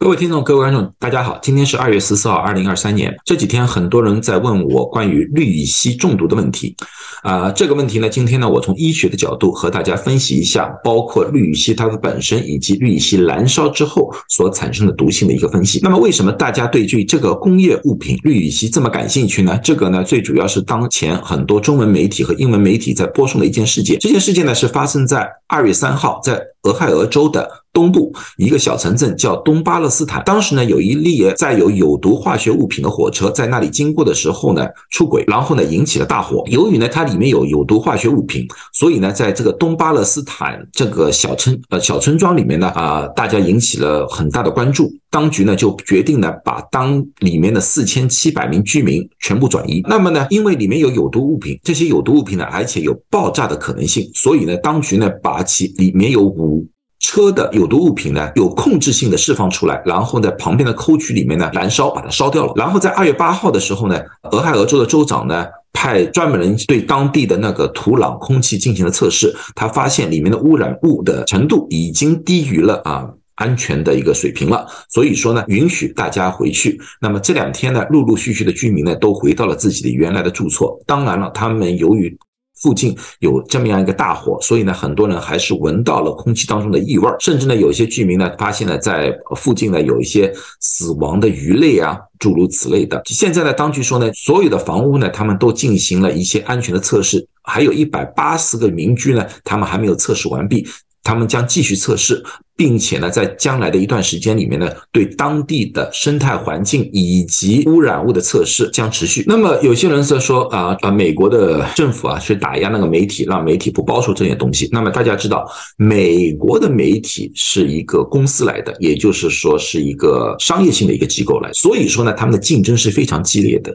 各位听众，各位观众，大家好，今天是二月十四号，二零二三年。这几天很多人在问我关于氯乙烯中毒的问题，啊，这个问题呢，今天呢，我从医学的角度和大家分析一下，包括氯乙烯它的本身以及氯乙烯燃烧之后所产生的毒性的一个分析。那么，为什么大家对于这个工业物品氯乙烯这么感兴趣呢？这个呢，最主要是当前很多中文媒体和英文媒体在播送的一件事件。这件事件呢，是发生在二月三号，在俄亥俄州的。东部一个小城镇叫东巴勒斯坦，当时呢有一列载有有毒化学物品的火车在那里经过的时候呢出轨，然后呢引起了大火。由于呢它里面有有毒化学物品，所以呢在这个东巴勒斯坦这个小村呃小村庄里面呢啊大家引起了很大的关注。当局呢就决定呢把当里面的四千七百名居民全部转移。那么呢因为里面有有毒物品，这些有毒物品呢而且有爆炸的可能性，所以呢当局呢把其里面有五。车的有毒物品呢，有控制性的释放出来，然后在旁边的沟渠里面呢燃烧，把它烧掉了。然后在二月八号的时候呢，俄亥俄州的州长呢派专门人对当地的那个土壤、空气进行了测试，他发现里面的污染物的程度已经低于了啊安全的一个水平了，所以说呢允许大家回去。那么这两天呢，陆陆续续的居民呢都回到了自己的原来的住所。当然了，他们由于附近有这么样一个大火，所以呢，很多人还是闻到了空气当中的异味，甚至呢，有些居民呢发现了在附近呢有一些死亡的鱼类啊，诸如此类的。现在呢，当局说呢，所有的房屋呢，他们都进行了一些安全的测试，还有一百八十个民居呢，他们还没有测试完毕。他们将继续测试，并且呢，在将来的一段时间里面呢，对当地的生态环境以及污染物的测试将持续。那么有些人在说啊啊，美国的政府啊去打压那个媒体，让媒体不包出这些东西。那么大家知道，美国的媒体是一个公司来的，也就是说是一个商业性的一个机构来，所以说呢，他们的竞争是非常激烈的。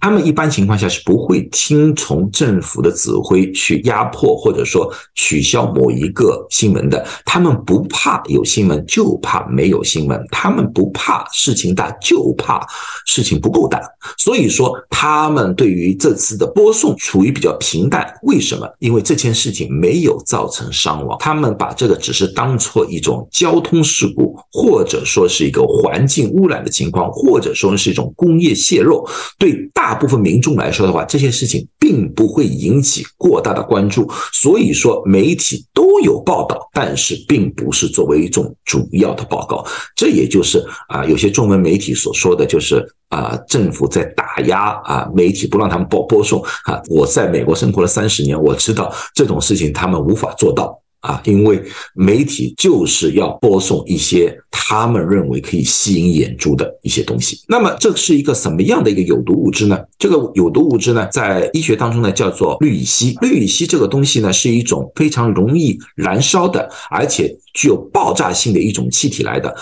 他们一般情况下是不会听从政府的指挥去压迫或者说取消某一个新闻的。他们不怕有新闻，就怕没有新闻；他们不怕事情大，就怕事情不够大。所以说，他们对于这次的播送处于比较平淡。为什么？因为这件事情没有造成伤亡，他们把这个只是当做一种交通事故，或者说是一个环境污染的情况，或者说是一种工业泄漏，对大。大部分民众来说的话，这些事情并不会引起过大的关注，所以说媒体都有报道，但是并不是作为一种主要的报告。这也就是啊，有些中文媒体所说的就是啊，政府在打压啊，媒体不让他们播播送啊。我在美国生活了三十年，我知道这种事情他们无法做到。啊，因为媒体就是要播送一些他们认为可以吸引眼珠的一些东西。那么，这是一个什么样的一个有毒物质呢？这个有毒物质呢，在医学当中呢，叫做氯乙烯。氯乙烯这个东西呢，是一种非常容易燃烧的，而且具有爆炸性的一种气体来的。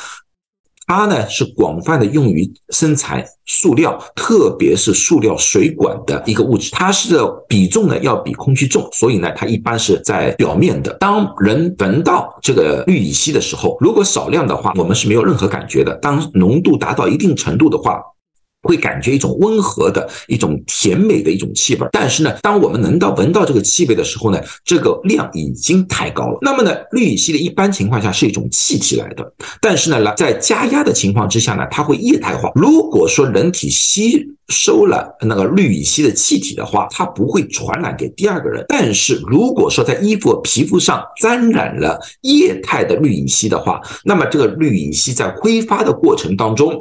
它呢是广泛的用于生产塑料，特别是塑料水管的一个物质。它是比重呢要比空气重，所以呢它一般是在表面的。当人闻到这个氯乙烯的时候，如果少量的话，我们是没有任何感觉的。当浓度达到一定程度的话，会感觉一种温和的一种甜美的一种气味，但是呢，当我们能到闻到这个气味的时候呢，这个量已经太高了。那么呢，氯乙烯的一般情况下是一种气体来的，但是呢，在加压的情况之下呢，它会液态化。如果说人体吸收了那个氯乙烯的气体的话，它不会传染给第二个人。但是如果说在衣服、皮肤上沾染了液态的氯乙烯的话，那么这个氯乙烯在挥发的过程当中。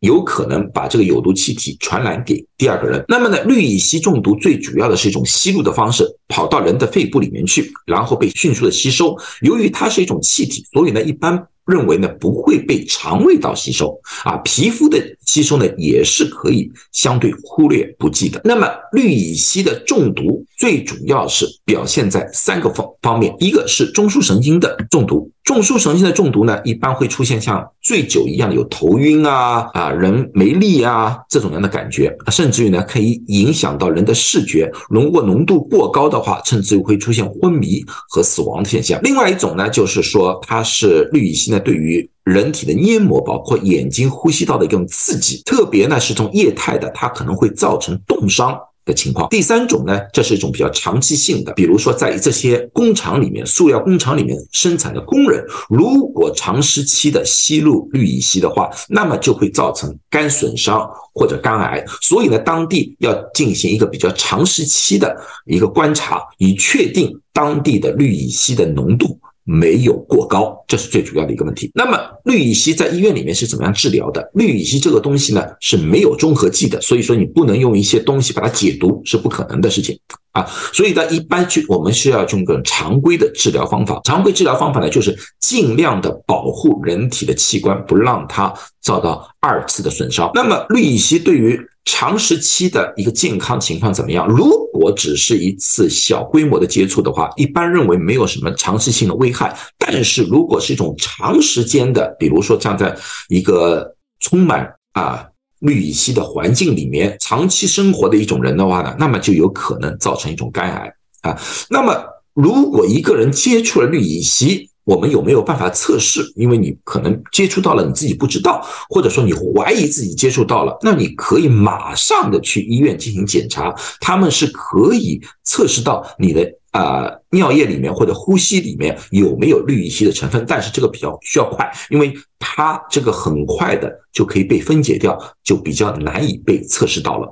有可能把这个有毒气体传染给第二个人。那么呢，氯乙烯中毒最主要的是一种吸入的方式，跑到人的肺部里面去，然后被迅速的吸收。由于它是一种气体，所以呢，一般认为呢不会被肠胃道吸收啊，皮肤的吸收呢也是可以相对忽略不计的。那么氯乙烯的中毒最主要是表现在三个方方面，一个是中枢神经的中毒。中枢神经的中毒呢，一般会出现像醉酒一样的有头晕啊啊人没力啊这种样的感觉，甚至于呢可以影响到人的视觉。如果浓度过高的话，甚至于会出现昏迷和死亡的现象。另外一种呢，就是说它是氯乙烯呢对于人体的黏膜，包括眼睛、呼吸道的一种刺激，特别呢是从液态的，它可能会造成冻伤。的情况。第三种呢，这是一种比较长期性的，比如说在这些工厂里面，塑料工厂里面生产的工人，如果长时期的吸入氯乙烯的话，那么就会造成肝损伤或者肝癌。所以呢，当地要进行一个比较长时期的一个观察，以确定当地的氯乙烯的浓度。没有过高，这是最主要的一个问题。那么氯乙烯在医院里面是怎么样治疗的？氯乙烯这个东西呢是没有中和剂的，所以说你不能用一些东西把它解毒，是不可能的事情啊。所以呢，一般去我们是要用个常规的治疗方法。常规治疗方法呢，就是尽量的保护人体的器官，不让它遭到二次的损伤。那么氯乙烯对于长时期的一个健康情况怎么样？如果只是一次小规模的接触的话，一般认为没有什么长期性的危害。但是如果是一种长时间的，比如说像在一个充满啊氯乙烯的环境里面长期生活的一种人的话呢，那么就有可能造成一种肝癌啊。那么如果一个人接触了氯乙烯，我们有没有办法测试？因为你可能接触到了，你自己不知道，或者说你怀疑自己接触到了，那你可以马上的去医院进行检查，他们是可以测试到你的啊尿液里面或者呼吸里面有没有氯乙烯的成分，但是这个比较需要快，因为它这个很快的就可以被分解掉，就比较难以被测试到了。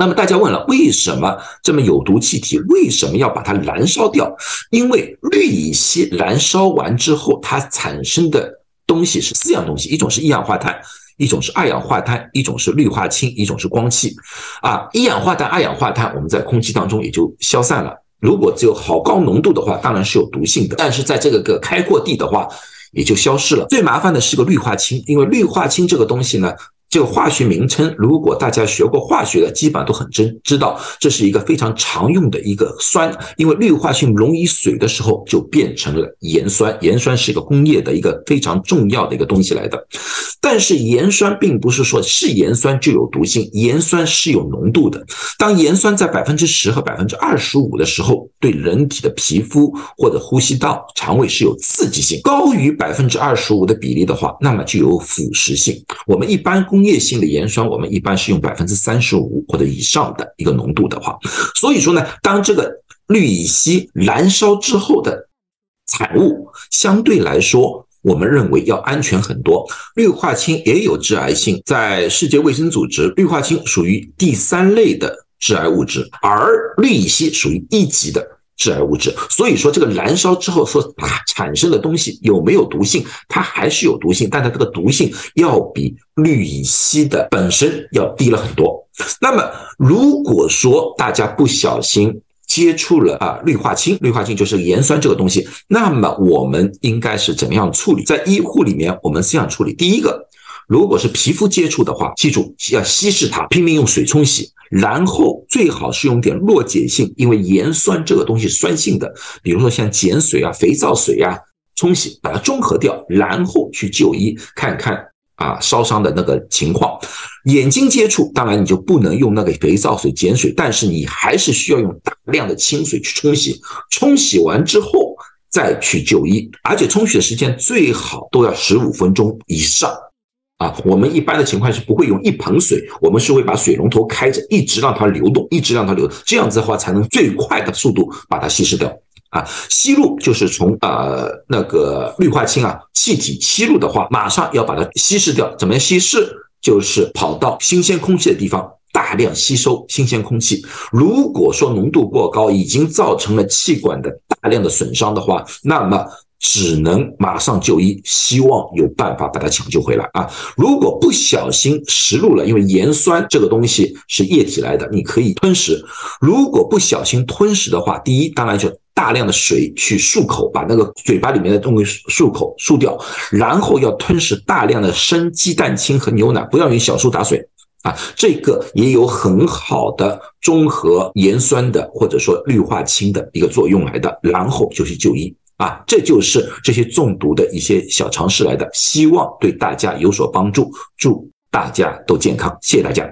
那么大家问了，为什么这么有毒气体为什么要把它燃烧掉？因为氯乙烯燃烧完之后，它产生的东西是四样东西，一种是一氧化碳，一种是二氧化碳，一种是氯化氢，一种是光气。啊，一氧化碳、二氧化碳我们在空气当中也就消散了。如果只有好高浓度的话，当然是有毒性的。但是在这个个开阔地的话，也就消失了。最麻烦的是个氯化氢，因为氯化氢这个东西呢。这个化学名称，如果大家学过化学的，基本上都很真知道，这是一个非常常用的一个酸。因为氯化氢溶于水的时候，就变成了盐酸。盐酸是一个工业的一个非常重要的一个东西来的。但是盐酸并不是说是盐酸就有毒性，盐酸是有浓度的。当盐酸在百分之十和百分之二十五的时候，对人体的皮肤或者呼吸道、肠胃是有刺激性。高于百分之二十五的比例的话，那么就有腐蚀性。我们一般工业性的盐酸，我们一般是用百分之三十五或者以上的一个浓度的话，所以说呢，当这个氯乙烯燃烧之后的产物，相对来说，我们认为要安全很多。氯化氢也有致癌性，在世界卫生组织，氯化氢属于第三类的致癌物质，而氯乙烯属于一级的。致癌物质，所以说这个燃烧之后所产生的东西有没有毒性？它还是有毒性，但它这个毒性要比氯乙烯的本身要低了很多。那么如果说大家不小心接触了啊氯化氢，氯化氢就是盐酸这个东西，那么我们应该是怎么样处理？在医护里面，我们这样处理：第一个，如果是皮肤接触的话，记住要稀释它，拼命用水冲洗。然后最好是用点弱碱性，因为盐酸这个东西酸性的，比如说像碱水啊、肥皂水啊，冲洗把它中和掉，然后去就医看看啊烧伤的那个情况。眼睛接触，当然你就不能用那个肥皂水、碱水，但是你还是需要用大量的清水去冲洗。冲洗完之后再去就医，而且冲洗的时间最好都要十五分钟以上。啊，我们一般的情况是不会用一盆水，我们是会把水龙头开着，一直让它流动，一直让它流，这样子的话才能最快的速度把它稀释掉。啊，吸入就是从呃那个氯化氢啊气体吸入的话，马上要把它稀释掉。怎么样稀释？就是跑到新鲜空气的地方，大量吸收新鲜空气。如果说浓度过高，已经造成了气管的大量的损伤的话，那么。只能马上就医，希望有办法把它抢救回来啊！如果不小心食入了，因为盐酸这个东西是液体来的，你可以吞食。如果不小心吞食的话，第一当然就大量的水去漱口，把那个嘴巴里面的东西漱口漱掉，然后要吞食大量的生鸡蛋清和牛奶，不要用小苏打水啊，这个也有很好的中和盐酸的或者说氯化氢的一个作用来的，然后就去就医。啊，这就是这些中毒的一些小常识来的，希望对大家有所帮助，祝大家都健康，谢谢大家。